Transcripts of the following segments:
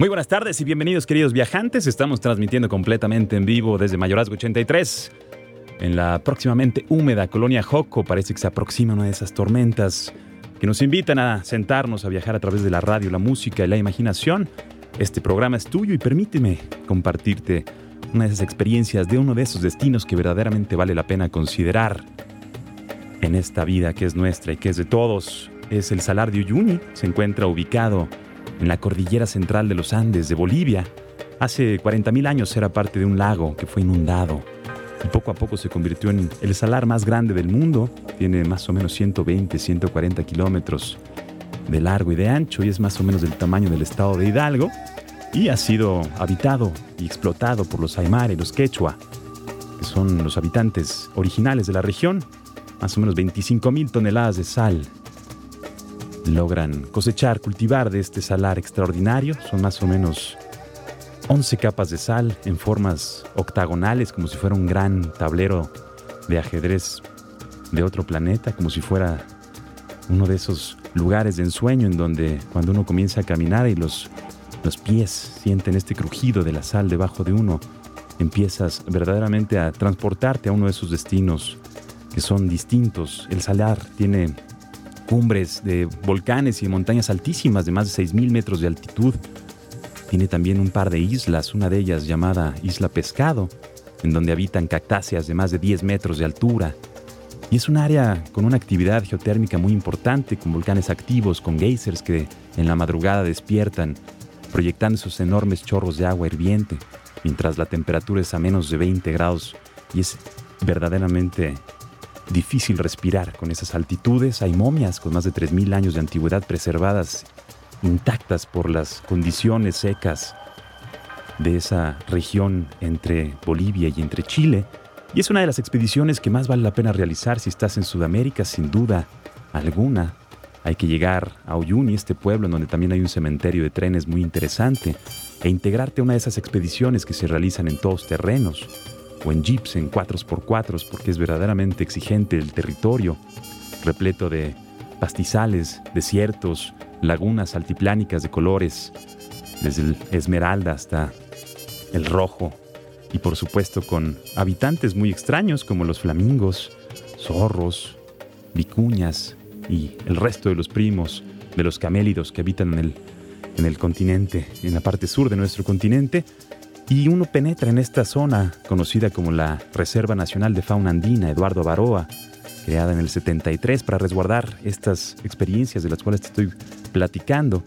Muy buenas tardes y bienvenidos queridos viajantes. Estamos transmitiendo completamente en vivo desde Mayorazgo 83. En la próximamente húmeda colonia Joco parece que se aproxima una de esas tormentas que nos invitan a sentarnos a viajar a través de la radio, la música y la imaginación. Este programa es tuyo y permíteme compartirte una de esas experiencias de uno de esos destinos que verdaderamente vale la pena considerar en esta vida que es nuestra y que es de todos. Es el Salar de Uyuni, se encuentra ubicado en la cordillera central de los Andes de Bolivia. Hace 40.000 años era parte de un lago que fue inundado y poco a poco se convirtió en el salar más grande del mundo. Tiene más o menos 120, 140 kilómetros de largo y de ancho y es más o menos del tamaño del estado de Hidalgo y ha sido habitado y explotado por los Aymara y los Quechua, que son los habitantes originales de la región. Más o menos 25.000 toneladas de sal logran cosechar, cultivar de este salar extraordinario. Son más o menos 11 capas de sal en formas octagonales, como si fuera un gran tablero de ajedrez de otro planeta, como si fuera uno de esos lugares de ensueño en donde cuando uno comienza a caminar y los, los pies sienten este crujido de la sal debajo de uno, empiezas verdaderamente a transportarte a uno de esos destinos que son distintos. El salar tiene cumbres de volcanes y montañas altísimas de más de 6.000 metros de altitud. Tiene también un par de islas, una de ellas llamada Isla Pescado, en donde habitan cactáceas de más de 10 metros de altura. Y es un área con una actividad geotérmica muy importante, con volcanes activos, con geysers que en la madrugada despiertan, proyectando esos enormes chorros de agua hirviente, mientras la temperatura es a menos de 20 grados y es verdaderamente difícil respirar con esas altitudes. Hay momias con más de 3.000 años de antigüedad preservadas intactas por las condiciones secas de esa región entre Bolivia y entre Chile. Y es una de las expediciones que más vale la pena realizar si estás en Sudamérica, sin duda alguna. Hay que llegar a Uyuni, este pueblo donde también hay un cementerio de trenes muy interesante, e integrarte a una de esas expediciones que se realizan en todos terrenos o en jeeps en 4x4 porque es verdaderamente exigente el territorio, repleto de pastizales, desiertos, lagunas altiplánicas de colores, desde el esmeralda hasta el rojo, y por supuesto con habitantes muy extraños como los flamingos, zorros, vicuñas y el resto de los primos de los camélidos que habitan en el, en el continente, en la parte sur de nuestro continente, y uno penetra en esta zona conocida como la Reserva Nacional de Fauna Andina Eduardo Baroa, creada en el 73 para resguardar estas experiencias de las cuales te estoy platicando.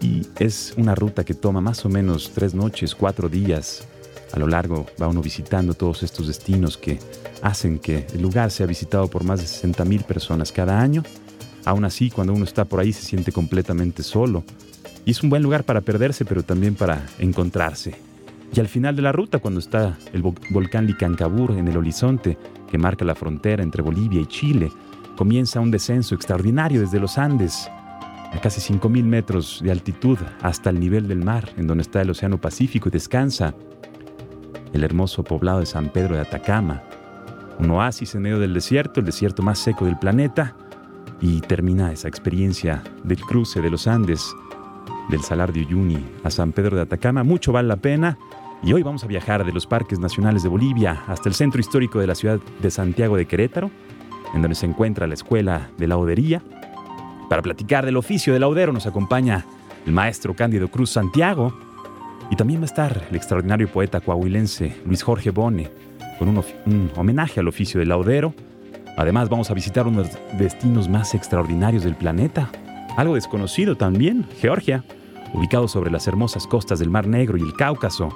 Y es una ruta que toma más o menos tres noches, cuatro días. A lo largo va uno visitando todos estos destinos que hacen que el lugar sea visitado por más de 60 mil personas cada año. Aún así, cuando uno está por ahí se siente completamente solo. Y es un buen lugar para perderse, pero también para encontrarse. Y al final de la ruta, cuando está el volcán Licancabur en el horizonte, que marca la frontera entre Bolivia y Chile, comienza un descenso extraordinario desde los Andes, a casi 5.000 metros de altitud hasta el nivel del mar, en donde está el Océano Pacífico y descansa el hermoso poblado de San Pedro de Atacama, un oasis en medio del desierto, el desierto más seco del planeta, y termina esa experiencia del cruce de los Andes, del Salar de Uyuni a San Pedro de Atacama. Mucho vale la pena. Y hoy vamos a viajar de los parques nacionales de Bolivia hasta el centro histórico de la ciudad de Santiago de Querétaro, en donde se encuentra la Escuela de Laudería. Para platicar del oficio de laudero nos acompaña el maestro Cándido Cruz Santiago y también va a estar el extraordinario poeta coahuilense Luis Jorge Bone con un, homenaje al oficio de laudero. Además vamos a visitar uno de los destinos más extraordinarios del planeta, algo desconocido también, Georgia, ubicado sobre las hermosas costas del Mar Negro y el Cáucaso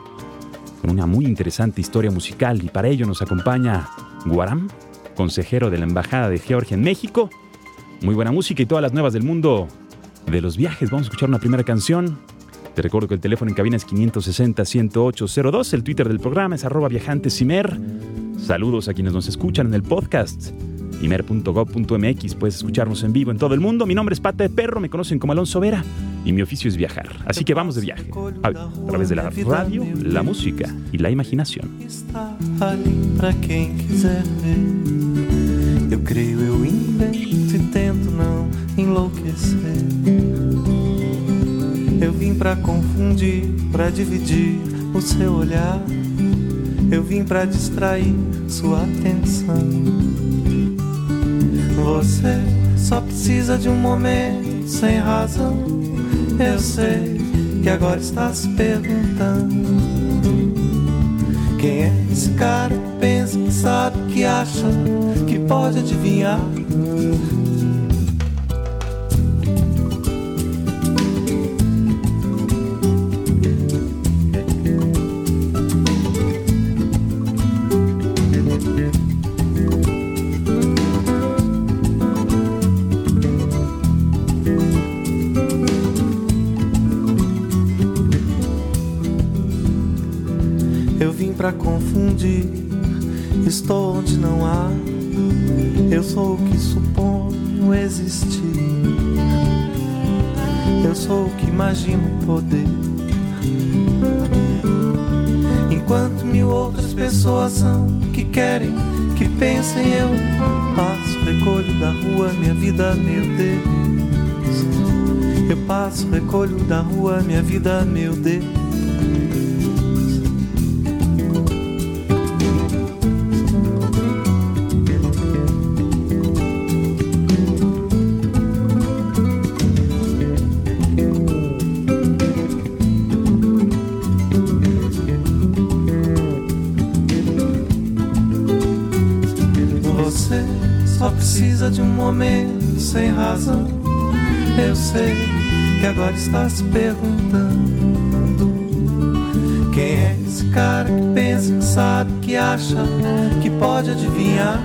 con una muy interesante historia musical y para ello nos acompaña Guaram, consejero de la Embajada de Georgia en México. Muy buena música y todas las nuevas del mundo de los viajes. Vamos a escuchar una primera canción. Te recuerdo que el teléfono en cabina es 560-10802. El Twitter del programa es arroba viajantesimer. Saludos a quienes nos escuchan en el podcast. Imer.gov.mx. Puedes escucharnos en vivo en todo el mundo. Mi nombre es Pata de Perro, me conocen como Alonso Vera y mi oficio es viajar. Así que vamos de viaje. A, través de la radio, la música y la imaginación. Eu creio, eu invento e tento não enlouquecer. Eu vim para confundir, para dividir o seu olhar. Eu vim para distrair sua atenção. Você só precisa de um momento sem razão. Eu sei que agora está se perguntando. Quem é esse cara que pensa, que sabe, que acha, que pode adivinhar? Estou onde não há. Eu sou o que suponho existir. Eu sou o que imagino poder. Enquanto mil outras pessoas são que querem, que pensem, eu passo, recolho da rua minha vida, meu Deus. Eu passo, recolho da rua minha vida, meu Deus. Momento sem razão. Eu sei que agora está se perguntando quem é esse cara que pensa, que sabe, que acha, que pode adivinhar.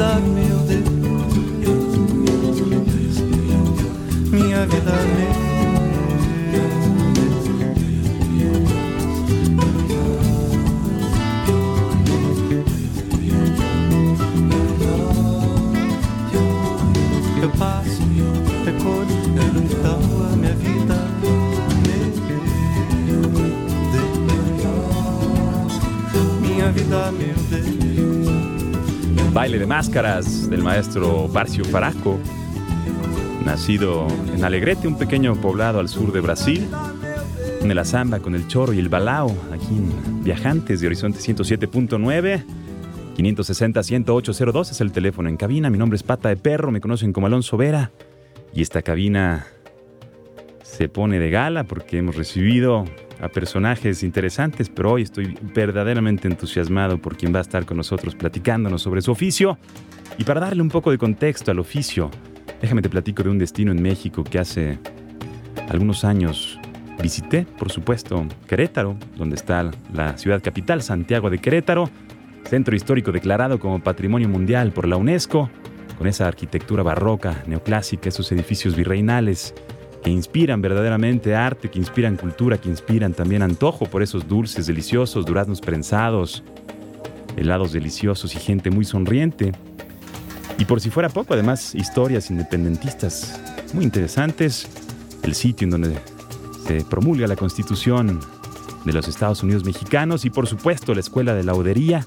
without me. Máscaras del maestro Barcio Faraco, nacido en Alegrete, un pequeño poblado al sur de Brasil, en la samba con el chorro y el balao, aquí en Viajantes de Horizonte 107.9. 560-10802 es el teléfono en cabina. Mi nombre es Pata de Perro, me conocen como Alonso Vera. Y esta cabina se pone de gala porque hemos recibido a personajes interesantes, pero hoy estoy verdaderamente entusiasmado por quien va a estar con nosotros platicándonos sobre su oficio. Y para darle un poco de contexto al oficio, déjame te platico de un destino en México que hace algunos años visité, por supuesto, Querétaro, donde está la ciudad capital, Santiago de Querétaro. centro histórico declarado como Patrimonio Mundial por la UNESCO, con esa arquitectura barroca, neoclásica, esos edificios virreinales que inspiran verdaderamente arte, que inspiran cultura, que inspiran también antojo por esos dulces deliciosos, duraznos prensados, helados deliciosos y gente muy sonriente. Y por si fuera poco, además, historias independentistas muy interesantes, el sitio en donde se promulga la Constitución de los Estados Unidos mexicanos y por supuesto la Escuela de Laudería,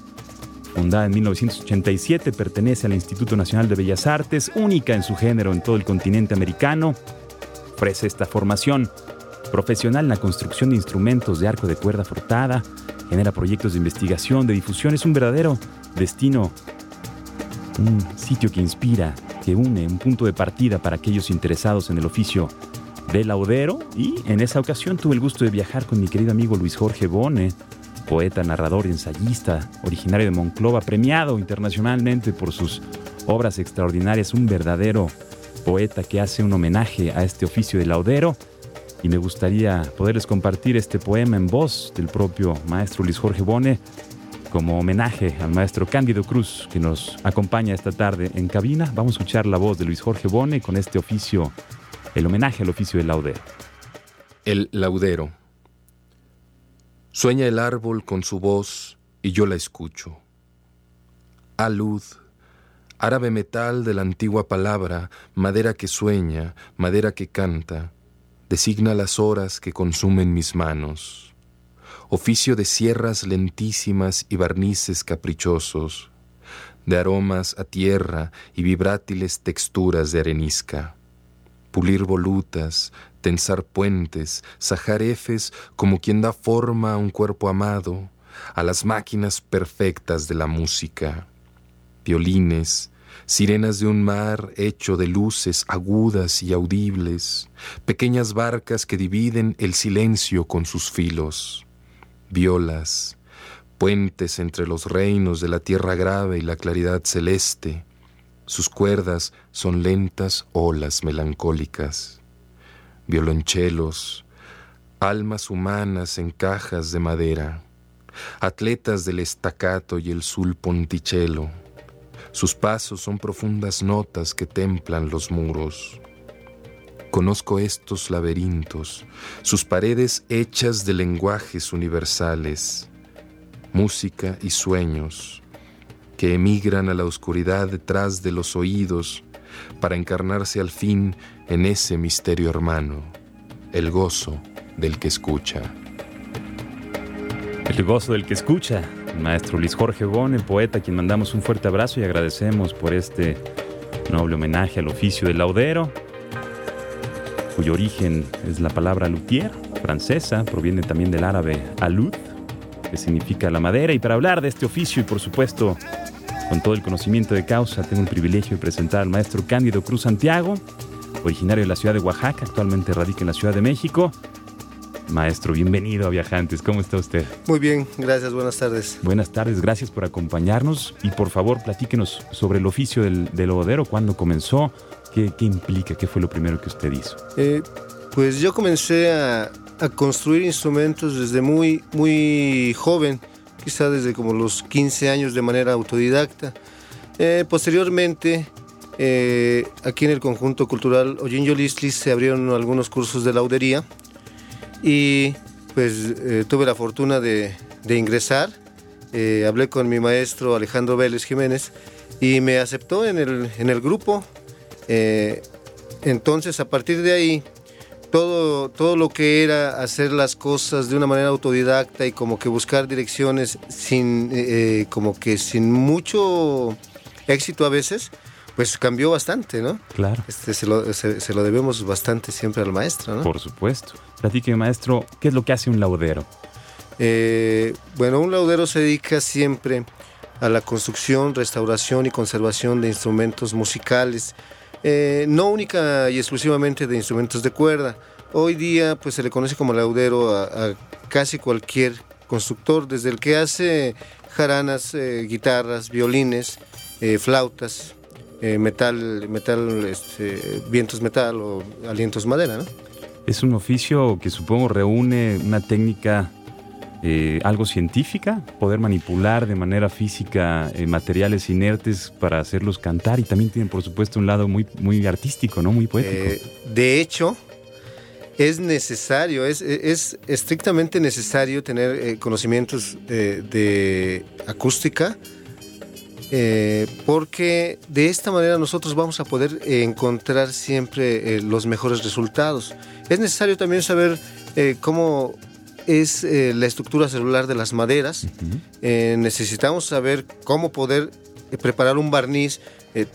fundada en 1987, pertenece al Instituto Nacional de Bellas Artes, única en su género en todo el continente americano. Ofrece esta formación. Profesional en la construcción de instrumentos de arco de cuerda fortada, genera proyectos de investigación, de difusión, es un verdadero destino, un sitio que inspira, que une, un punto de partida para aquellos interesados en el oficio de laudero y en esa ocasión tuve el gusto de viajar con mi querido amigo Luis Jorge Bone, poeta, narrador y ensayista, originario de Monclova, premiado internacionalmente por sus obras extraordinarias, un verdadero poeta que hace un homenaje a este oficio de laudero. Y me gustaría poderles compartir este poema en voz del propio maestro Luis Jorge Bone como homenaje al maestro Cándido Cruz que nos acompaña esta tarde en cabina. Vamos a escuchar la voz de Luis Jorge Bone con este oficio el homenaje al oficio del laudero. El laudero. Sueña el árbol con su voz y yo la escucho. Alud, árabe metal de la antigua palabra, madera que sueña, madera que canta, designa las horas que consumen mis manos. Oficio de sierras lentísimas y barnices caprichosos, de aromas a tierra y vibrátiles texturas de arenisca pulir volutas, tensar puentes, sajar efes como quien da forma a un cuerpo amado, a las máquinas perfectas de la música. Violines, sirenas de un mar hecho de luces agudas y audibles, pequeñas barcas que dividen el silencio con sus filos, violas, puentes entre los reinos de la tierra grave y la claridad celeste, sus cuerdas son lentas olas melancólicas, violonchelos, almas humanas en cajas de madera, atletas del estacato y el sul ponticello. Sus pasos son profundas notas que templan los muros. Conozco estos laberintos, sus paredes hechas de lenguajes universales, música y sueños, que emigran a la oscuridad detrás de los oídos para encarnarse al fin en ese misterio hermano, el gozo del que escucha. El gozo del que escucha, maestro Luis Jorge Bon, el poeta, a quien mandamos un fuerte abrazo y agradecemos por este noble homenaje al oficio del laudero, cuyo origen es la palabra luthier, francesa, proviene también del árabe alud, que significa la madera. Y para hablar de este oficio y por supuesto con todo el conocimiento de causa, tengo el privilegio de presentar al maestro Cándido Cruz Santiago, originario de la ciudad de Oaxaca, actualmente radica en la Ciudad de México. Maestro, bienvenido a Viajantes. ¿Cómo está usted? Muy bien, gracias. Buenas tardes. Buenas tardes, gracias por acompañarnos y por favor platíquenos sobre el oficio del, del cuándo cuándo comenzó, qué, qué, implica, qué fue lo primero que usted hizo. Eh, pues yo comencé a, a construir instrumentos desde muy, muy joven, quizá desde como los 15 años de manera autodidacta. Eh, posteriormente, eh, aquí en el conjunto cultural Ollin Listlis se abrieron algunos cursos de laudería y pues eh, tuve la fortuna de, de ingresar. hablé con mi maestro Alejandro Vélez Jiménez y me aceptó en el, en el grupo. entonces, a partir de ahí, todo, todo lo que era hacer las cosas de una manera autodidacta y como que buscar direcciones sin, eh, eh, como que sin mucho éxito a veces, pues cambió bastante, ¿no? Claro. Este, se, lo, se, lo debemos bastante siempre al maestro, ¿no? Por supuesto. Platique, maestro, ¿qué es lo que hace un laudero? Eh, bueno, un laudero se dedica siempre a la construcción, restauración y conservación de instrumentos musicales, eh, no única y exclusivamente de instrumentos de cuerda. Hoy día pues se le conoce como laudero a, casi cualquier constructor, desde el que hace jaranas, eh, guitarras, violines, eh, metal, metal este, vientos metal o alientos madera. Es un oficio que supongo reúne una técnica eh, algo científica, poder manipular de manera física eh, materiales inertes para hacerlos cantar y también tienen por supuesto un lado muy, muy artístico, ¿no? Muy poético. Eh, de hecho, es necesario, es, es estrictamente necesario tener conocimientos de acústica porque de esta manera nosotros vamos a poder encontrar siempre los mejores resultados. Es necesario también saber cómo es eh, la estructura celular de las maderas. Eh, necesitamos saber cómo poder eh, preparar un barniz,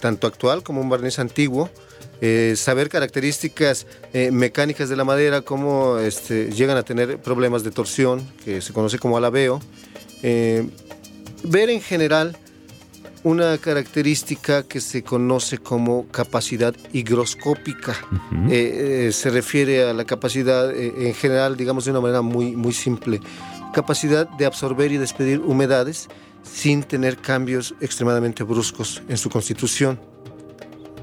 tanto actual como un barniz antiguo. saber características mecánicas de la madera, cómo este, llegan a tener problemas de torsión, que se conoce como alabeo. ver en general una característica que se conoce como capacidad higroscópica. Eh, eh, se refiere a la capacidad, eh, en general, digamos de una manera muy, muy simple, capacidad de absorber y despedir humedades sin tener cambios extremadamente bruscos en su constitución.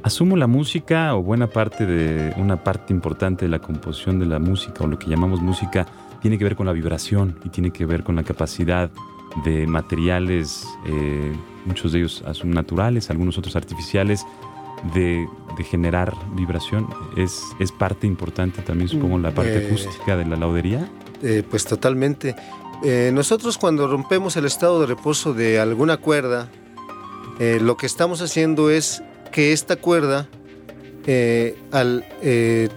Asumo la música o buena parte de una parte importante de la composición de la música o lo que llamamos música tiene que ver con la vibración y tiene que ver con la capacidad de materiales muchos de ellos son naturales, algunos otros artificiales, de, generar vibración. Es, es parte importante también, supongo, la parte eh, acústica de la laudería. Eh, pues totalmente. Eh, nosotros cuando rompemos el estado de reposo de alguna cuerda, lo que estamos haciendo es que esta cuerda, al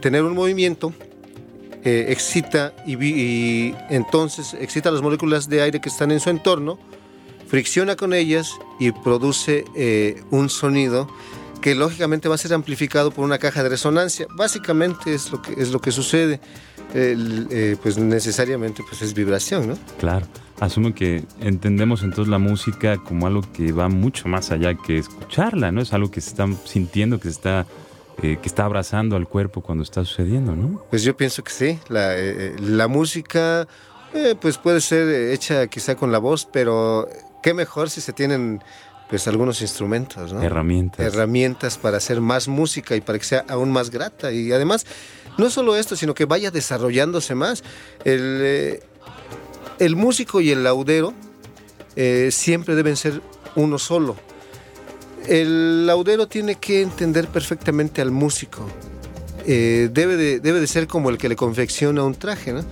tener un movimiento, excita y, y, entonces excita las moléculas de aire que están en su entorno fricciona con ellas y produce eh, un sonido que lógicamente va a ser amplificado por una caja de resonancia. Básicamente es lo que, es lo que sucede. Eh, pues necesariamente pues es vibración, ¿no? Claro. Asumo que entendemos entonces la música como algo que va mucho más allá que escucharla, ¿no? Es algo que se está sintiendo, que se está eh, que está abrazando al cuerpo cuando está sucediendo, ¿no? Pues yo pienso que sí. La, la música, pues puede ser hecha quizá con la voz, pero qué mejor si se tienen pues algunos instrumentos, ¿no? Herramientas. Herramientas para hacer más música y para que sea aún más grata. Y además, no solo esto, sino que vaya desarrollándose más. El, eh, el músico y el laudero eh, siempre deben ser uno solo. El laudero tiene que entender perfectamente al músico. Eh, debe, de, debe de ser como el que le confecciona un traje, ¿no?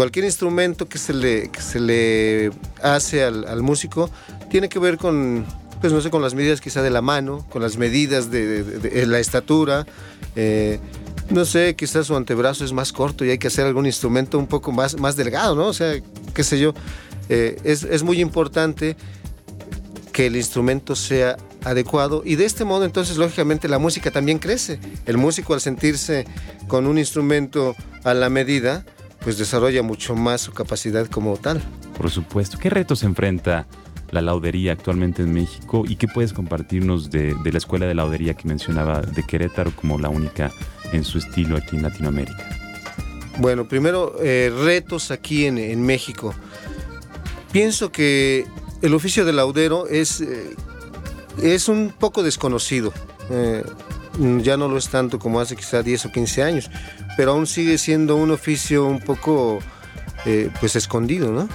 cualquier instrumento que se le, se le hace al, músico tiene que ver con, pues no sé, con las medidas quizá de la mano, con las medidas de, la estatura. Eh, no sé, quizás su antebrazo es más corto y hay que hacer algún instrumento un poco más, más delgado, ¿no? O sea, qué sé yo. Eh, es, es muy importante que el instrumento sea adecuado y de este modo entonces lógicamente la música también crece. El músico al sentirse con un instrumento a la medida, pues desarrolla mucho más su capacidad como tal. Por supuesto. ¿Qué retos enfrenta la laudería actualmente en México y qué puedes compartirnos de, la escuela de laudería que mencionaba de Querétaro como la única en su estilo aquí en Latinoamérica? Bueno, primero, eh, retos aquí en, México. Pienso que el oficio de laudero es, eh, es un poco desconocido. Eh, ya no lo es tanto como hace quizá 10 o 15 años pero aún sigue siendo un oficio un poco eh, pues escondido, ¿no?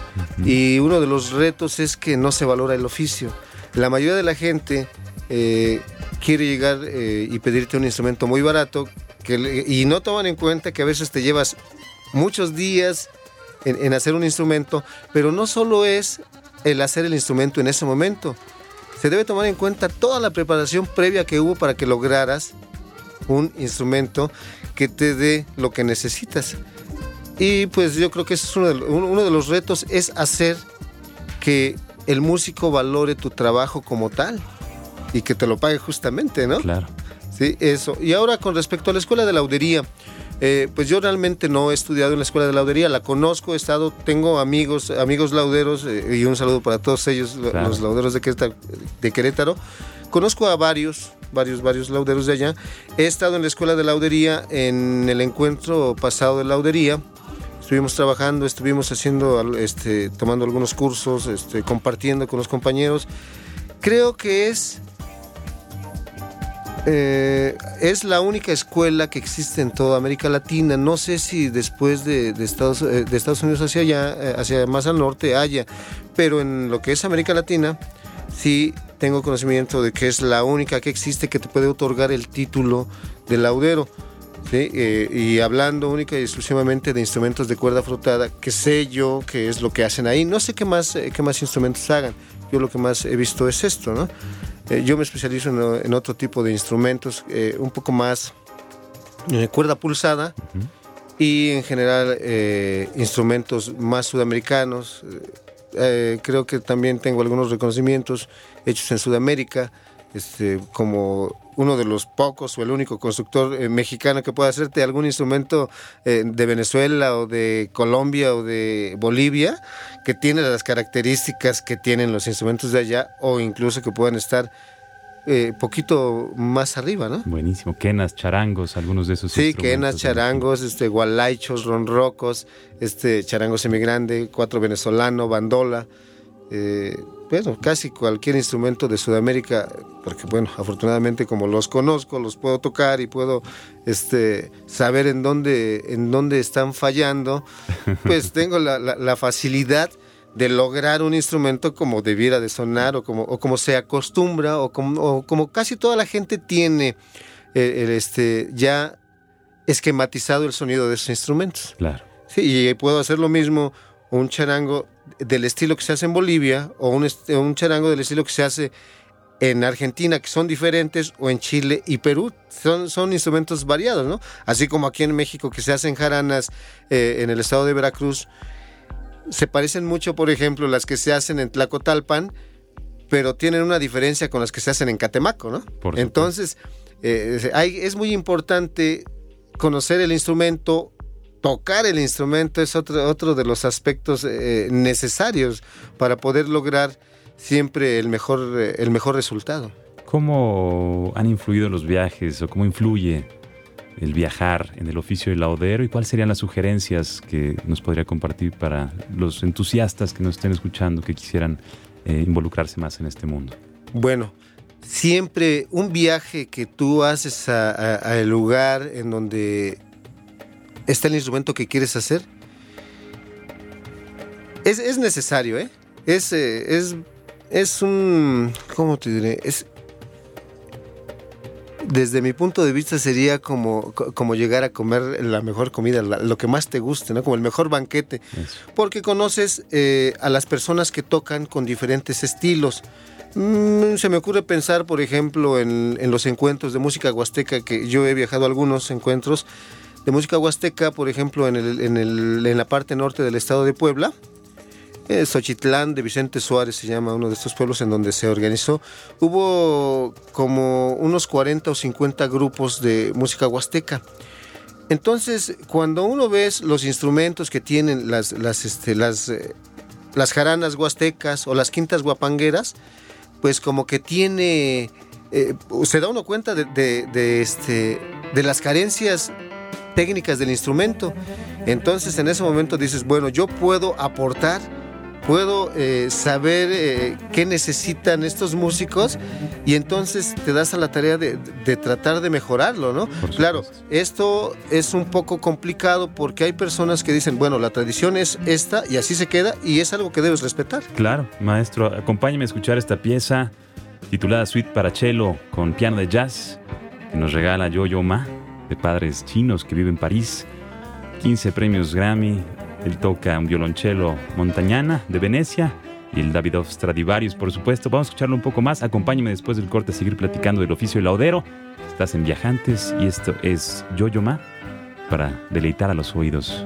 Y uno de los retos es que no se valora el oficio. La mayoría de la gente eh, quiere llegar eh, y pedirte un instrumento muy barato que, y no toman en cuenta que a veces te llevas muchos días en, hacer un instrumento, pero no solo es el hacer el instrumento en ese momento. Se debe tomar en cuenta toda la preparación previa que hubo para que lograras un instrumento que te dé lo que necesitas. Y pues yo creo que ese es uno de, los retos, es hacer que el músico valore tu trabajo como tal y que te lo pague justamente, ¿no? Claro. Sí, eso. Y ahora con respecto a la escuela de laudería, eh, pues yo realmente no he estudiado en la escuela de laudería, la conozco, he estado, tengo amigos, amigos lauderos eh, y un saludo para todos ellos, los lauderos de de Querétaro. Conozco a varios, varios, varios lauderos de allá. He estado en la escuela de laudería en el encuentro pasado de laudería. Estuvimos trabajando, estuvimos haciendo, este, tomando algunos cursos, este, compartiendo con los compañeros. Creo que es eh, es la única escuela que existe en toda América Latina. No sé si después de, Estados, eh, de Estados, Unidos hacia allá, eh, hacia más al norte haya, pero en lo que es América Latina, sí tengo conocimiento de que es la única que existe que te puede otorgar el título de laudero. y hablando única y exclusivamente de instrumentos de cuerda frotada, que sé yo que es lo que hacen ahí. No sé qué más, qué más instrumentos hagan. Yo lo que más he visto es esto, ¿no? Eh, yo me especializo en, otro tipo de instrumentos, eh, un poco más eh, cuerda pulsada y en general instrumentos más sudamericanos. creo que también tengo algunos reconocimientos hechos en Sudamérica, este, como uno de los pocos o el único constructor mexicano que puede hacerte algún instrumento de Venezuela o de Colombia o de Bolivia que tiene las características que tienen los instrumentos de allá o incluso que puedan estar eh, poquito más arriba, ¿no? Buenísimo. Quenas, charangos, algunos de esos. Sí, quenas, charangos, este, gualaichos, ronrocos, este, charango semigrande, cuatro venezolano, bandola. Eh, bueno, casi cualquier instrumento de Sudamérica, porque bueno, afortunadamente como los conozco, los puedo tocar y puedo este, saber en dónde, en dónde están fallando, pues tengo la, la facilidad de lograr un instrumento como debiera de sonar o como, o como se acostumbra o como, como casi toda la gente tiene eh, este, ya esquematizado el sonido de esos instrumentos. Claro. Sí, y puedo hacer lo mismo un charango del estilo que se hace en Bolivia o un, un charango del estilo que se hace en Argentina, que son diferentes, o en Chile y Perú. Son, son instrumentos variados, ¿no? Así como aquí en México que se hacen jaranas eh, en el estado de Veracruz se parecen mucho, por ejemplo, las que se hacen en Tlacotalpan, pero tienen una diferencia con las que se hacen en Catemaco, ¿no? Entonces, eh, es muy importante conocer el instrumento, tocar el instrumento es otro, otro de los aspectos eh, necesarios para poder lograr siempre el mejor, eh, el mejor resultado. ¿Cómo han influido los viajes o cómo influye el viajar en el oficio del laudero y cuáles serían las sugerencias que nos podría compartir para los entusiastas que nos estén escuchando, que quisieran eh, involucrarse más en este mundo. Bueno, siempre un viaje que tú haces al lugar en donde está el instrumento que quieres hacer, es, necesario, ¿eh? Es, eh, es, es un, ¿cómo te diré? Es, desde mi punto de vista sería como, como llegar a comer la mejor comida, lo que más te guste, ¿no? Como el mejor banquete. Porque conoces eh, a las personas que tocan con diferentes estilos. Mm, se me ocurre pensar, por ejemplo, en, en, los encuentros de música huasteca, que yo he viajado a algunos encuentros de música huasteca, por ejemplo, en, el, en, el, en la parte norte del estado de Puebla, eh, Xochitlán de Vicente Suárez se llama uno de estos pueblos en donde se organizó. Hubo como unos 40 o 50 grupos de música huasteca. Entonces, cuando uno ve los instrumentos que tienen las, las, este, las, eh, las jaranas huastecas o las quintas guapangueras, pues como que tiene, eh, se da uno cuenta de, de, este, de las carencias técnicas del instrumento. Entonces en ese momento dices, bueno, yo puedo aportar puedo eh, saber eh, qué necesitan estos músicos y entonces te das a la tarea de, tratar de mejorarlo, ¿no? Claro, esto es un poco complicado porque hay personas que dicen, bueno, la tradición es esta y así se queda y es algo que debes respetar. Claro, maestro, acompáñeme a escuchar esta pieza titulada Suite para Cello con piano de jazz que nos regala Yo-Yo Ma de padres chinos que vive en París. 15 premios Grammy, él toca un violonchelo Montañana de Venecia y el Davidov Stradivarius, por supuesto. Vamos a escucharlo un poco más. Acompáñame después del corte a seguir platicando del oficio del laudero. Estás en Viajantes y esto es Yo-Yo Ma para deleitar a los oídos.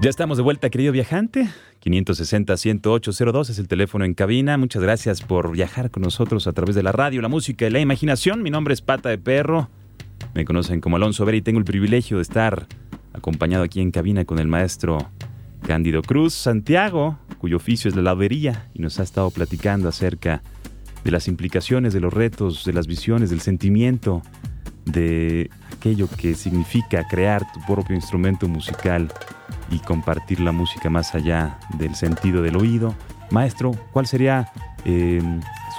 Ya estamos de vuelta, querido viajante. 560-10802 es el teléfono en cabina. Muchas gracias por viajar con nosotros a través de la radio, la música y la imaginación. Mi nombre es Pata de Perro. Me conocen como Alonso Vera y tengo el privilegio de estar acompañado aquí en cabina con el maestro Cándido Cruz Santiago, cuyo oficio es la laudería y nos ha estado platicando acerca de las implicaciones, de los retos, de las visiones, del sentimiento, de aquello que significa crear tu propio instrumento musical y compartir la música más allá del sentido del oído. Maestro, ¿cuál sería eh,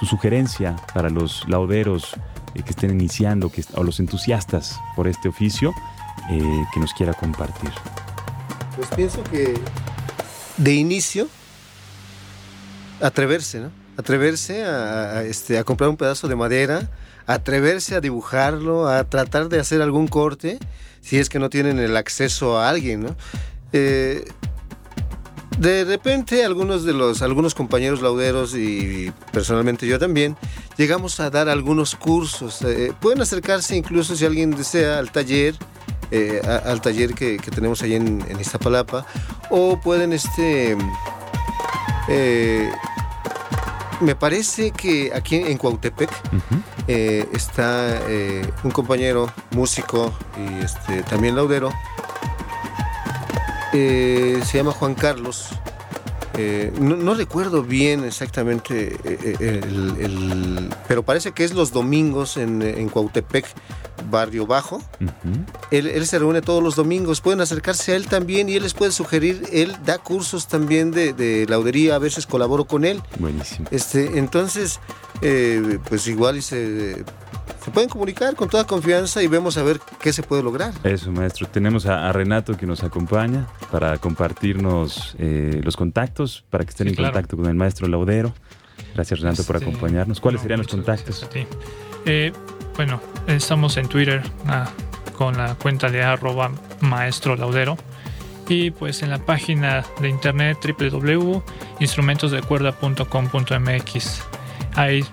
su sugerencia para los lauderos eh, que estén iniciando que, o los entusiastas por este oficio eh, que nos quiera compartir? Pues pienso que de inicio, atreverse, ¿no? Atreverse a, a, este, a comprar un pedazo de madera, atreverse a dibujarlo, a tratar de hacer algún corte, si es que no tienen el acceso a alguien, ¿no? Eh, de repente algunos de los algunos compañeros lauderos y personalmente yo también llegamos a dar algunos cursos. Eh, pueden acercarse incluso si alguien desea al taller, eh, al taller que, tenemos ahí en, en Iztapalapa, o pueden este me parece que aquí en Cuautepec uh -huh. eh, está eh, un compañero músico y este, también laudero. Eh, se llama Juan Carlos. No, no, recuerdo bien exactamente el, el, pero parece que es los domingos en, en Cuautepec, Barrio Bajo. Uh -huh. él, él, se reúne todos los domingos. Pueden acercarse a él también y él les puede sugerir. Él da cursos también de, de laudería. A veces colaboro con él. Buenísimo. Este, entonces, eh, pues igual y se, se, pueden comunicar con toda confianza y vemos a ver qué se puede lograr. Eso, maestro. Tenemos a, a Renato que nos acompaña para compartirnos eh, los contactos, para que estén sí, en claro. contacto con el maestro Laudero. Gracias, Renato, este, por acompañarnos. ¿Cuáles no, serían los contactos? Eh, bueno, estamos en Twitter ah, con la cuenta de arroba maestro laudero y pues en la página de internet www.instrumentosdecuerda.com.mx. Ahí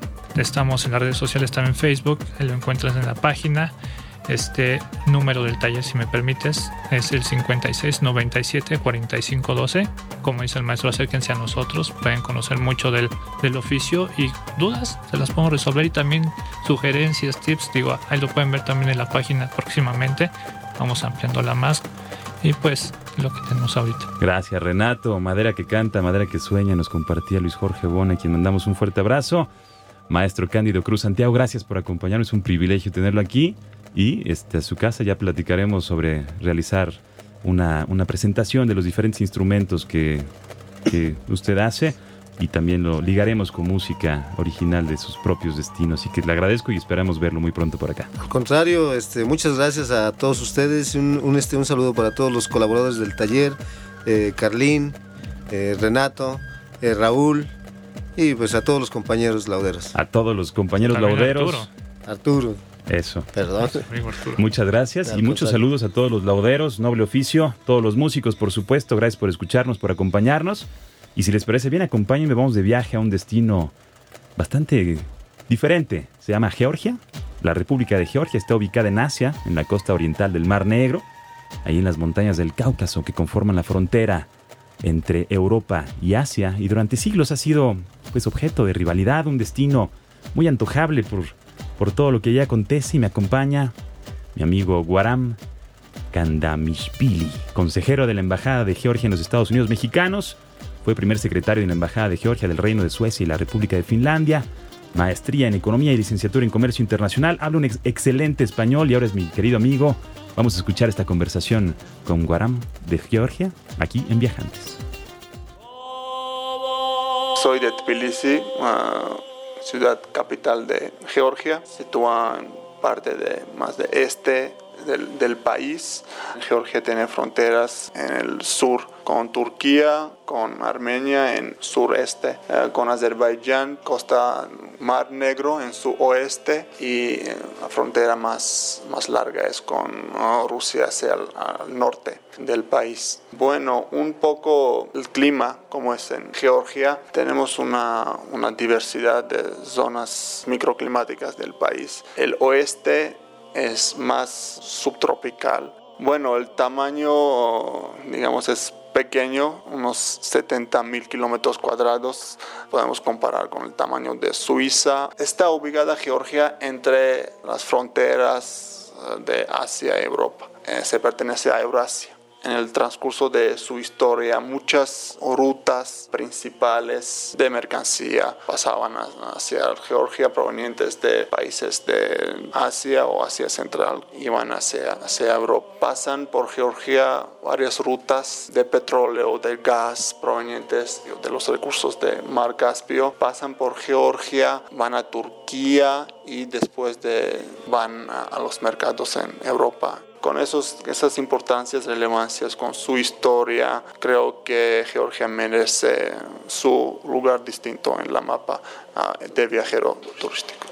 estamos en las redes sociales, también en Facebook, lo encuentras en la página. Este número del taller, si me permites, es el 56 97 45 12. Como dice el maestro, acérquense a nosotros, pueden conocer mucho del, del oficio y dudas se las podemos resolver y también sugerencias, tips, digo, ahí lo pueden ver también en la página próximamente. Vamos ampliándola más y pues lo que tenemos ahorita. Gracias, Renato. Madera que canta, madera que sueña, nos compartía Luis Jorge Bona, quien mandamos un fuerte abrazo. Maestro Cándido Cruz Santiago, gracias por acompañarnos, es un privilegio tenerlo aquí y este, a su casa ya platicaremos sobre realizar una, presentación de los diferentes instrumentos que, usted hace. y también lo ligaremos con música original de sus propios destinos. Así que le agradezco y esperamos verlo muy pronto por acá. Al contrario, este, muchas gracias a todos ustedes. Este, un saludo para todos los colaboradores del taller, eh, Carlín, eh, Renato, eh, Raúl y pues a todos los compañeros lauderos. A todos los compañeros También lauderos. Arturo. Arturo, Eso. perdón. Muchas gracias y muchos saludos a todos los lauderos, noble oficio, todos los músicos, por supuesto. Gracias por escucharnos, por acompañarnos. Y si les parece bien, acompáñenme. Vamos de viaje a un destino bastante diferente. Se llama Georgia. La República de Georgia está ubicada en Asia, en la costa oriental del Mar Negro, ahí en las montañas del Cáucaso que conforman la frontera entre Europa y Asia. Y durante siglos ha sido pues objeto de rivalidad, un destino muy antojable por, por todo lo que allá acontece. Y me acompaña mi amigo Guaram Kandamishvili, consejero de la Embajada de Georgia en los Estados Unidos mexicanos. Fue primer secretario de la Embajada de Georgia del Reino de Suecia y la República de Finlandia. Maestría en Economía y licenciatura en Comercio Internacional. Habla un ex- excelente español y ahora es mi querido amigo. Vamos a escuchar esta conversación con Guaram de Georgia aquí en Viajantes. Soy de Tbilisi, ciudad capital de Georgia, situada en parte de más de este del, país. Georgia tiene fronteras en el sur con Turquía, con Armenia en sureste, eh, con Azerbaiyán, costa Mar Negro en su oeste y eh, la frontera más, más larga es con Rusia hacia el al norte del país. Bueno, un poco el clima, como es en Georgia, tenemos una, una diversidad de zonas microclimáticas del país. El oeste es más subtropical. Bueno, el tamaño, digamos, es pequeño, unos 70 mil kilómetros cuadrados. Podemos comparar con el tamaño de Suiza. Está ubicada Georgia entre las fronteras eh, de Asia y Europa. Eh, se pertenece a Eurasia. En el transcurso de su historia, muchas rutas principales de mercancía pasaban hacia Georgia provenientes de países de Asia o Asia Central, iban hacia, hacia Europa. Pasan por Georgia varias rutas de petróleo, de gas provenientes de los recursos de Mar Caspio. Pasan por Georgia, van a Turquía y después de, van a- a los mercados en Europa con esos, esas importancias, relevancias, con su historia, creo que Georgia merece su lugar distinto en la mapa ah, de viajero turístico.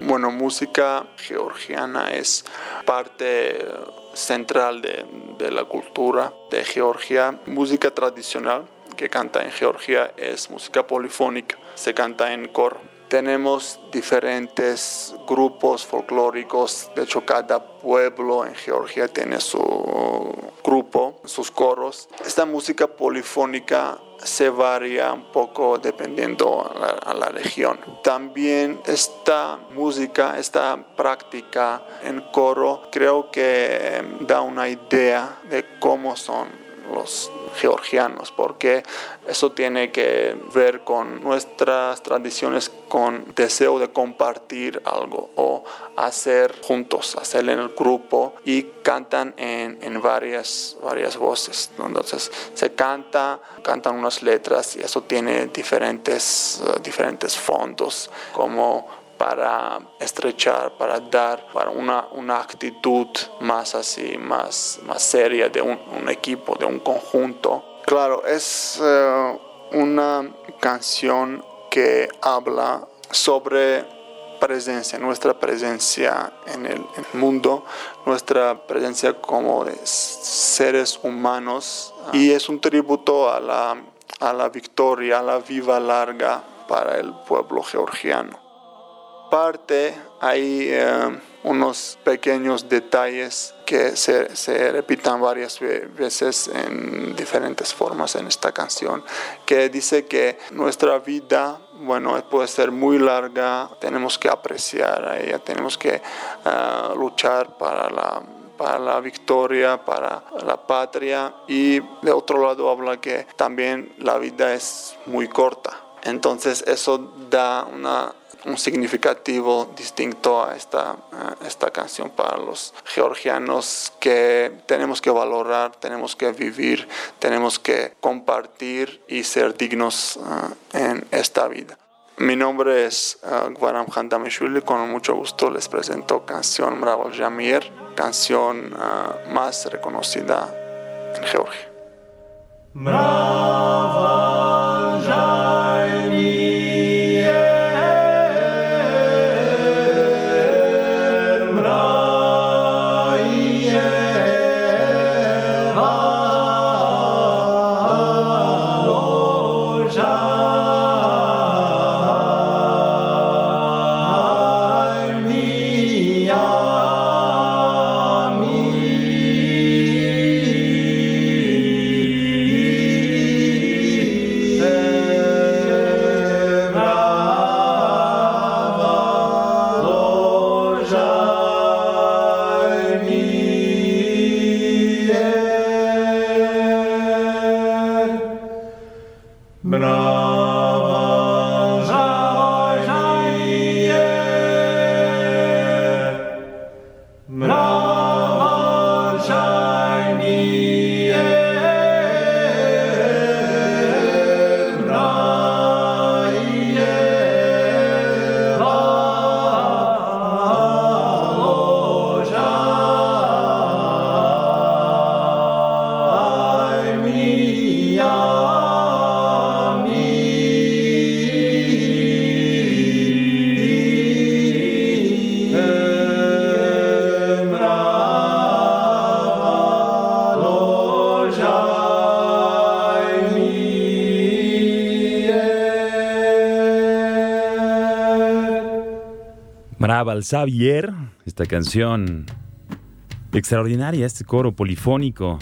Bueno, música georgiana es parte central de, de la cultura de Georgia. Música tradicional que canta en Georgia es música polifónica, se canta en coro. Tenemos diferentes grupos folclóricos, de hecho cada pueblo en Georgia tiene su grupo, sus coros. Esta música polifónica se varía un poco dependiendo a la, a la región. También esta música, esta práctica en coro, creo que da una idea de cómo son los georgianos, porque eso tiene que ver con nuestras tradiciones, con deseo de compartir algo o hacer juntos, hacer en el grupo y cantan en, en varias, varias voces. Entonces se canta, cantan unas letras y eso tiene diferentes, diferentes fondos, como para estrechar, para dar, para una, una actitud más así, más, más seria de un, equipo, de un conjunto. Claro, es eh, una canción que habla sobre presencia, nuestra presencia en el, en el mundo, nuestra presencia como seres humanos y es un tributo a la, a la victoria, a la viva larga para el pueblo georgiano parte hay eh, unos pequeños detalles que se, se repitan varias ve- veces en diferentes formas en esta canción, que dice que nuestra vida, bueno, puede ser muy larga, tenemos que apreciar a ella, tenemos que ah, luchar para la para la victoria, para la patria y de otro lado habla que también la vida es muy corta. Entonces eso da una un significativo distinto a esta, esta canción para los georgianos que tenemos que valorar, tenemos que vivir, tenemos que compartir y ser dignos en esta vida. Mi nombre es uh, Gwaram Khantamishvili, con mucho gusto les presento canción Mraval Jamir, canción uh, más reconocida en Georgia. Xavier, esta canción extraordinaria, este coro polifónico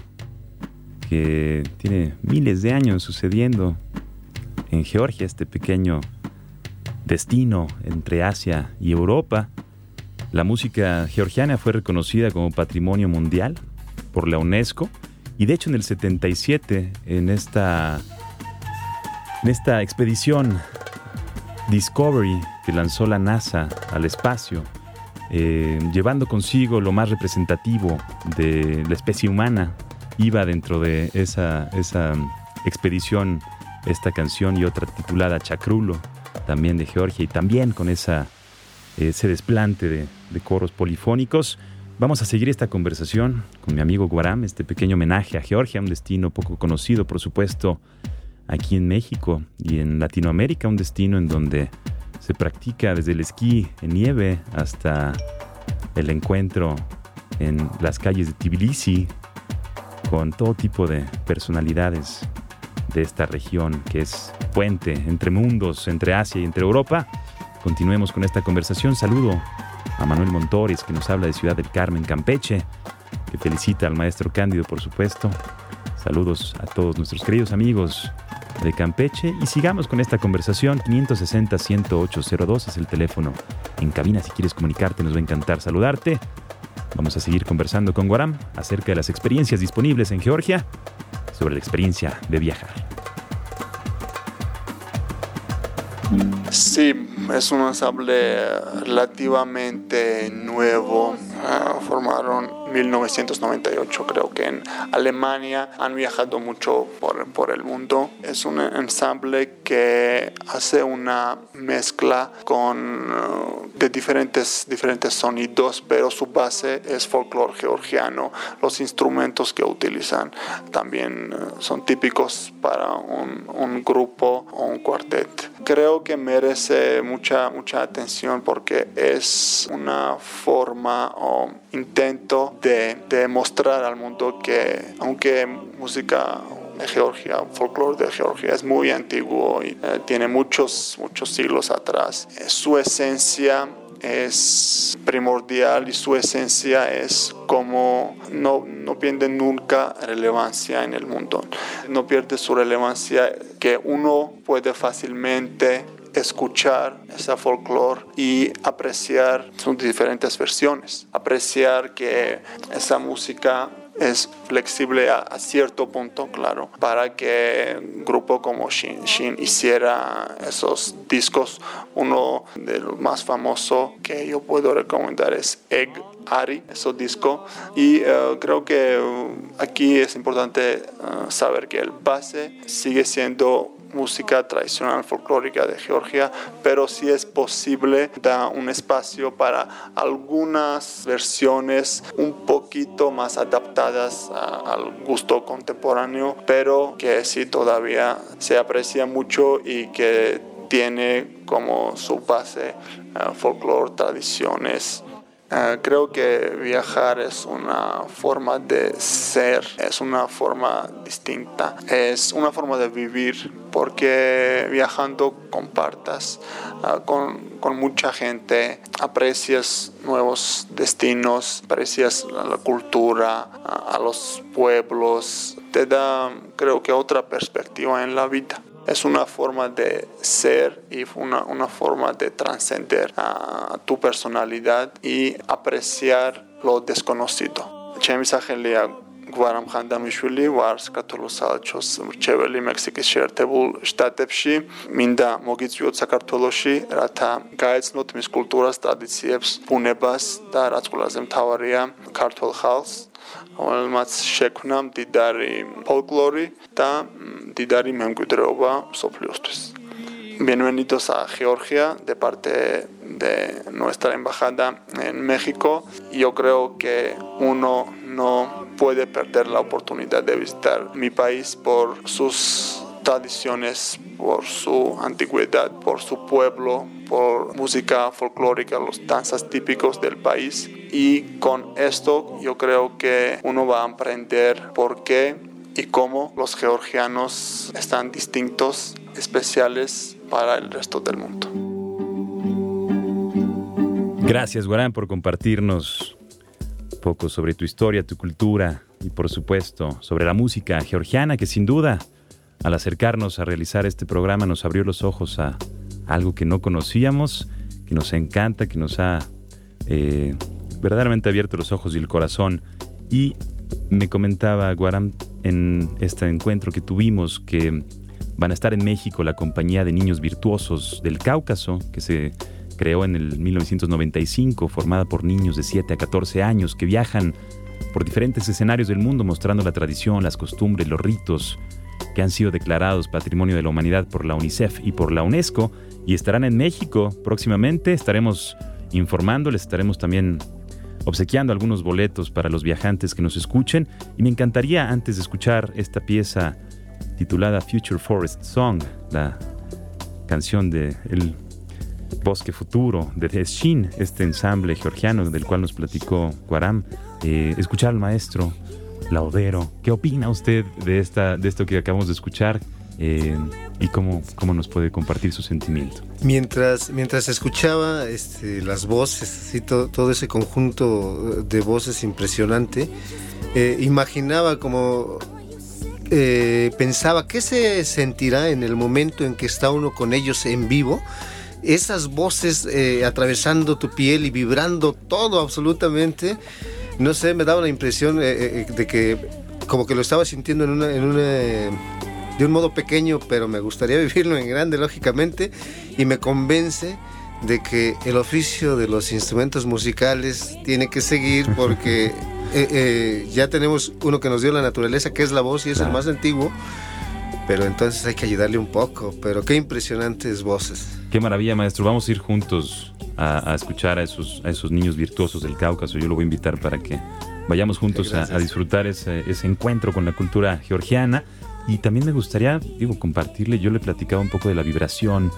que tiene miles de años sucediendo en Georgia, este pequeño destino entre Asia y Europa. La música georgiana fue reconocida como patrimonio mundial por la UNESCO y de hecho en el 77 en esta en esta expedición Discovery que lanzó la NASA al espacio, eh, llevando consigo lo más representativo de la especie humana, iba dentro de esa, esa expedición esta canción y otra titulada Chacrulo, también de Georgia, y también con esa, ese desplante de, de coros polifónicos. Vamos a seguir esta conversación con mi amigo Guaram, este pequeño homenaje a Georgia, un destino poco conocido, por supuesto, aquí en México y en Latinoamérica, un destino en donde se practica desde el esquí en nieve hasta el encuentro en las calles de Tbilisi con todo tipo de personalidades de esta región que es puente entre mundos, entre Asia y entre Europa. Continuemos con esta conversación. Saludo a Manuel Montores que nos habla de Ciudad del Carmen, Campeche, que felicita al maestro Cándido, por supuesto. Saludos a todos nuestros queridos amigos de Campeche y sigamos con esta conversación. 560-10802 es el teléfono en cabina. Si quieres comunicarte, nos va a encantar saludarte. Vamos a seguir conversando con Guaram acerca de las experiencias disponibles en Georgia sobre la experiencia de viajar. Sí, es un ensamble relativamente nuevo. Ah, formaron 1998 creo que en Alemania han viajado mucho por, por el mundo. Es un ensamble que hace una mezcla con uh, de diferentes, diferentes sonidos, pero su base es folclore georgiano. Los instrumentos que utilizan también uh, son típicos para un, un grupo o un cuartet. Creo que merece mucha, mucha atención porque es una forma o intento de, demostrar al mundo que aunque música de Georgia, folclore de Georgia es muy antiguo y eh, tiene muchos, muchos siglos atrás, eh, su esencia es primordial y su esencia es como no, no pierde nunca relevancia en el mundo. No pierde su relevancia que uno puede fácilmente escuchar esa folclore y apreciar sus diferentes versiones, apreciar que esa música es flexible a, cierto punto, claro, para que un grupo como Shin, Shin hiciera esos discos. Uno de los más famosos que yo puedo recomendar es Egg Ari, ese disco. Y eh, creo que uh, aquí es importante uh, saber que el base sigue siendo música tradicional folclórica de Georgia, pero si es posible da un espacio para algunas versiones un poquito más adaptadas al gusto contemporáneo, pero que sí todavía se aprecia mucho y que tiene como su base uh, folclore, tradiciones Ah, creo que viajar es una forma de ser, es una forma distinta, es una forma de vivir, porque viajando compartas ah, con, con, mucha gente, aprecias nuevos destinos, aprecias la, cultura, a los pueblos, te da creo que otra perspectiva en la vida es una forma de ser y una, una forma de trascender a tu personalidad y apreciar lo desconocido. ჩემისახელია გვარამ ხანდამიშვილი ვარს კათოლიკოს საელჩოს მრჩეველი მექსიკის შეერთებულ შტატებში მინდა მოგიწვიოთ საქართველოში რათა გაეცნოთ მის კულტურას ტრადიციებს ბუნებას და რაც ყველაზე მთავარია ქართულ ხალხს რომელმაც შექმნა მდიდარი ფოლკლორი და მდიდარი მემკვიდრეობა სოფლიოსთვის. Bienvenidos a Georgia de parte de nuestra embajada en México. Yo creo que uno no puede perder la oportunidad de visitar mi país por sus tradiciones, por su antigüedad, por su pueblo, por música folclórica, los danzas típicos del país. y con esto yo creo que uno va a aprender por qué y cómo los georgianos están distintos, especiales para el resto del mundo. Gracias, Guarán, por compartirnos un poco sobre tu historia, tu cultura y, por supuesto, sobre la música georgiana que sin duda al acercarnos a realizar este programa nos abrió los ojos a algo que no conocíamos, que nos encanta, que nos ha eh, verdaderamente abierto los ojos y el corazón. Y me comentaba Guaram en este encuentro que tuvimos que van a estar en México la compañía de niños virtuosos del Cáucaso, que se creó en el 1995, formada por niños de 7 a 14 años que viajan por diferentes escenarios del mundo mostrando la tradición, las costumbres, los ritos, que han sido declarados Patrimonio de la Humanidad por la UNICEF y por la UNESCO y estarán en México próximamente. Estaremos informándoles, estaremos también obsequiando algunos boletos para los viajantes que nos escuchen y me encantaría antes de escuchar esta pieza titulada Future Forest Song, la canción de El Bosque Futuro de Shin, este ensamble georgiano del cual nos platicó Guaram, eh, escuchar al maestro Laudero. ¿Qué opina usted de, esta, de esto que acabamos de escuchar? Eh, y cómo, cómo nos puede compartir su sentimiento. Mientras, mientras escuchaba este, las voces, todo, ese conjunto de voces impresionante, eh, imaginaba como eh, pensaba qué se sentirá en el momento en que está uno con ellos en vivo esas voces atravesando tu piel y vibrando todo absolutamente no sé, me daba la impresión eh, eh, de que como que lo estaba sintiendo en una, en una, de un modo pequeño, pero me gustaría vivirlo en grande, lógicamente, y me convence de que el oficio de los instrumentos musicales tiene que seguir porque eh, ya tenemos uno que nos dio la naturaleza, que es la voz y es el más antiguo, pero entonces hay que ayudarle un poco, pero qué impresionantes voces. Qué maravilla, maestro. Vamos a ir juntos a, escuchar a esos, a esos niños virtuosos del Cáucaso. Yo lo voy a invitar para que vayamos juntos a, disfrutar ese, ese, encuentro con la cultura georgiana. Y también me gustaría, digo, compartirle, yo le platicaba un poco de la vibración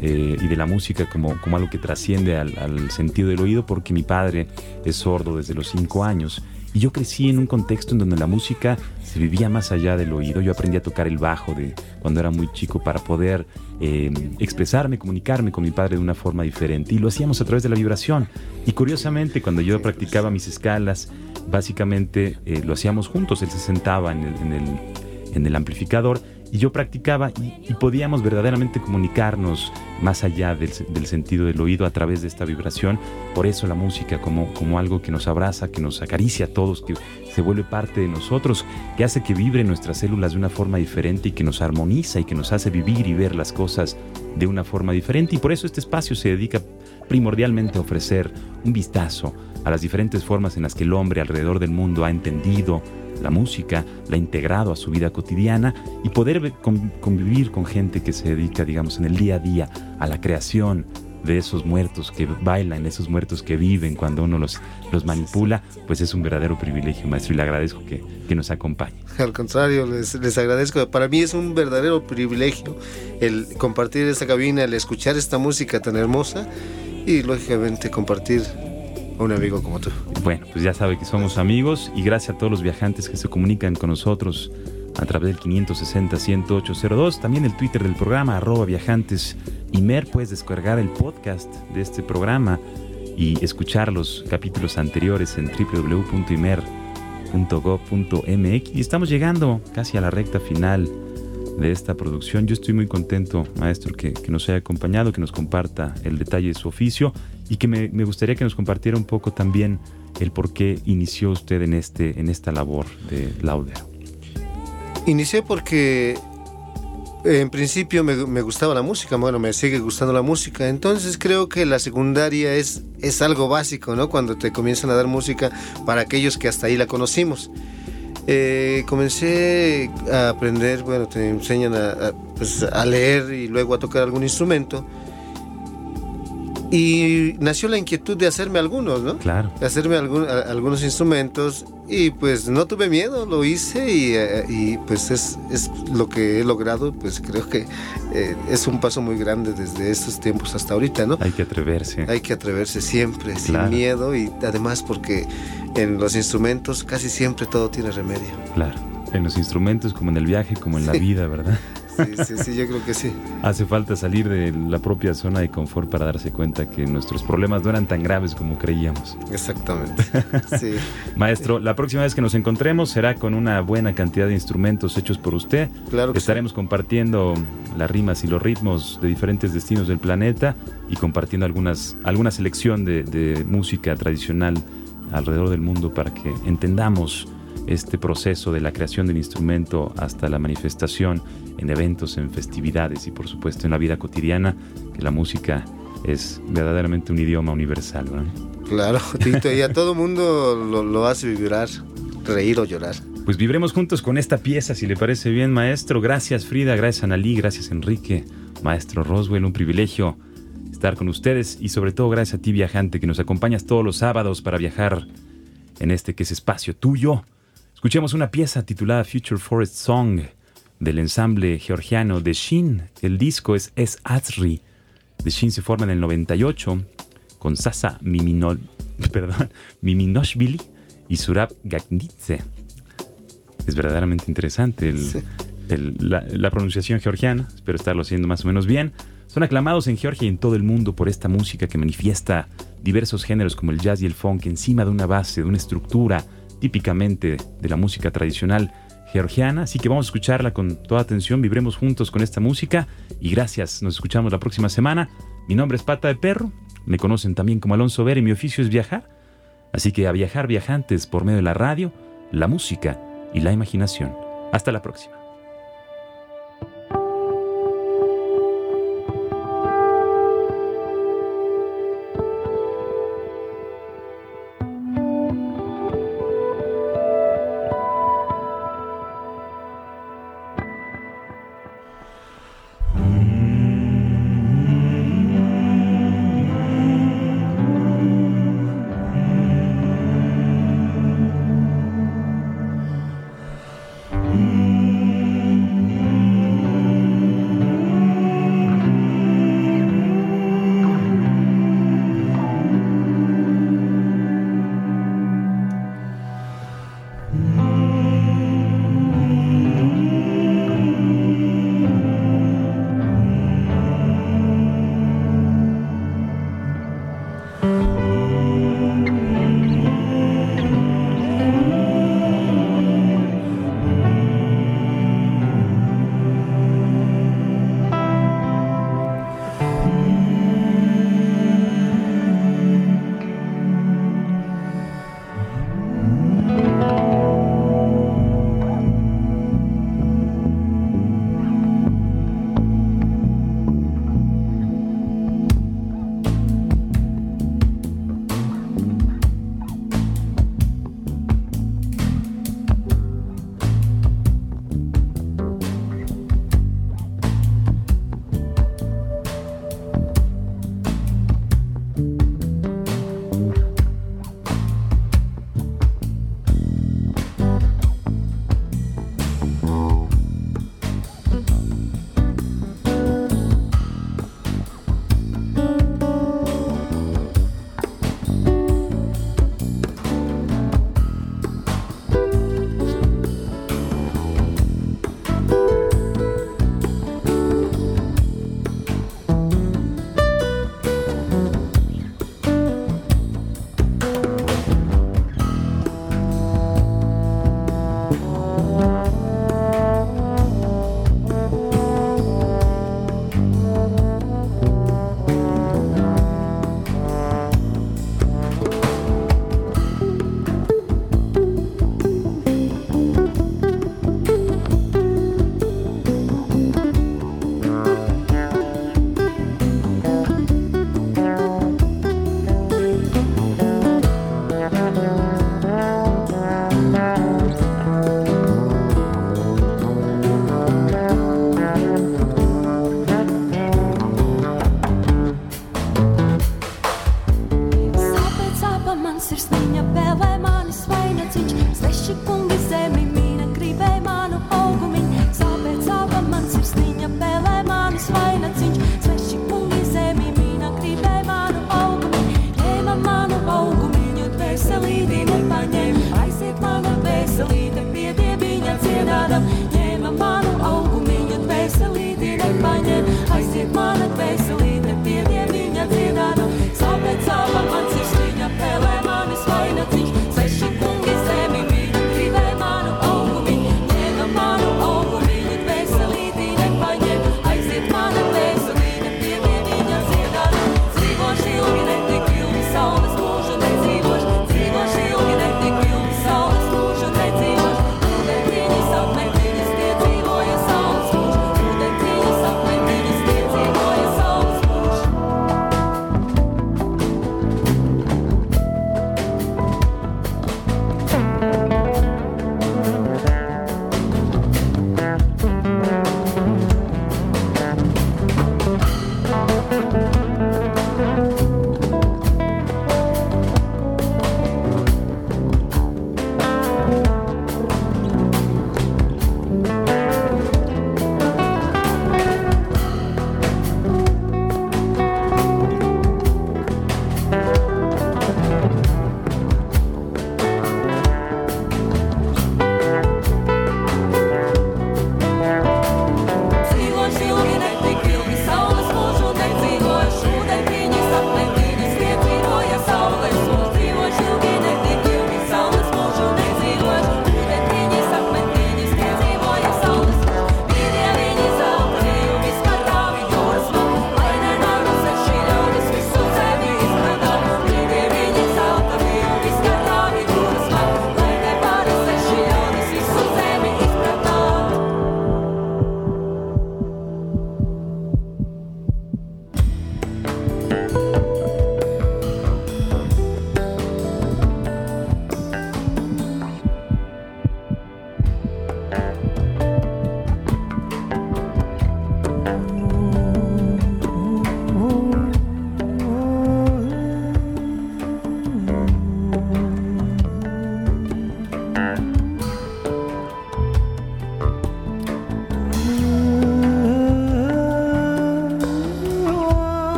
eh, y de la música como, como algo que trasciende al, al, sentido del oído, porque mi padre es sordo desde los cinco años. Y yo crecí en un contexto en donde la música se vivía más allá del oído. Yo aprendí a tocar el bajo de cuando era muy chico para poder eh, expresarme, comunicarme con mi padre de una forma diferente. Y lo hacíamos a través de la vibración. Y curiosamente, cuando yo practicaba mis escalas, básicamente eh, lo hacíamos juntos. Él se sentaba en el, en el, en el amplificador y yo practicaba y, podíamos verdaderamente comunicarnos más allá del, sentido del oído a través de esta vibración. Por eso la música como, como algo que nos abraza, que nos acaricia a todos, que se vuelve parte de nosotros, que hace que vibren nuestras células de una forma diferente y que nos armoniza y que nos hace vivir y ver las cosas de una forma diferente. Y por eso este espacio se dedica primordialmente a ofrecer un vistazo a las diferentes formas en las que el hombre alrededor del mundo ha entendido, la música, la ha integrado a su vida cotidiana y poder convivir con gente que se dedica, digamos, en el día a día a la creación de esos muertos que bailan, esos muertos que viven cuando uno los, los manipula, pues es un verdadero privilegio, maestro, y le agradezco que, que nos acompañe. Al contrario, les, les, agradezco. Para mí es un verdadero privilegio el compartir esta cabina, el escuchar esta música tan hermosa y lógicamente compartir un amigo como tú. Bueno, pues ya sabe que somos amigos y gracias a todos los viajantes que se comunican con nosotros a través del 560-10802, también el Twitter del programa, arroba viajantes. Puedes descargar el podcast de este programa y escuchar los capítulos anteriores en www.imer.gov.mx. Y estamos llegando casi a la recta final de esta producción. Yo estoy muy contento, maestro, que, nos haya acompañado, que nos comparta el detalle de su oficio y que me, gustaría que nos compartiera un poco también el por qué inició usted en, este, en esta labor de Lauder. Inicié porque en principio me, gustaba la música, bueno, me sigue gustando la música, entonces creo que la secundaria es, es algo básico, ¿no? Cuando te comienzan a dar música para aquellos que hasta ahí la conocimos. Eh, comencé a aprender, bueno, te enseñan pues, a, leer y luego a tocar algún instrumento. Y nació la inquietud de hacerme algunos, ¿no? Claro. De hacerme algunos instrumentos y pues no tuve miedo, lo hice y, eh, pues es, lo que he logrado, pues creo que eh, es un paso muy grande desde estos tiempos hasta ahorita, ¿no? Hay que atreverse. Hay que atreverse siempre, sin miedo y además porque en los instrumentos casi siempre todo tiene remedio. Claro, en los instrumentos como en el viaje, como en la vida, ¿verdad? Sí, sí, sí, yo creo que sí. Hace falta salir de la propia zona de confort para darse cuenta que nuestros problemas no eran tan graves como creíamos. Exactamente. Sí. Maestro, la próxima vez que nos encontremos será con una buena cantidad de instrumentos hechos por usted. Claro que Estaremos compartiendo las rimas y los ritmos de diferentes destinos del planeta y compartiendo algunas, alguna selección de, de música tradicional alrededor del mundo para que entendamos este proceso de la creación del instrumento hasta la manifestación en eventos, en festividades y por supuesto en la vida cotidiana, que la música es verdaderamente un idioma universal. Claro, Tito, y a todo mundo lo, hace vibrar, reír o llorar. Pues vibremos juntos con esta pieza, si le parece bien, maestro. Gracias, Frida, gracias, Analí, gracias, Enrique, maestro Roswell, un privilegio estar con ustedes y sobre todo gracias a ti, viajante, que nos acompañas todos los sábados para viajar en este que es espacio tuyo Escuchemos una pieza titulada Future Forest Song del ensamble georgiano de Shin. El disco es Es Azri. De Shin se forma en el 98 con Sasa Miminol, perdón, Miminoshvili y Surab Gagnitze. Es verdaderamente interesante la, la, pronunciación georgiana, espero estarlo haciendo más o menos bien. Son aclamados en Georgia y en todo el mundo por esta música que manifiesta diversos géneros como el jazz y el funk encima de una base, de una estructura típicamente de la música tradicional georgiana, así que vamos a escucharla con toda atención, vibremos juntos con esta música y gracias, nos escuchamos la próxima semana. Mi nombre es Pata de Perro, me conocen también como Alonso Ver y mi oficio es viajar, así que a viajar viajantes por medio de la radio, la música y la imaginación. Hasta la próxima.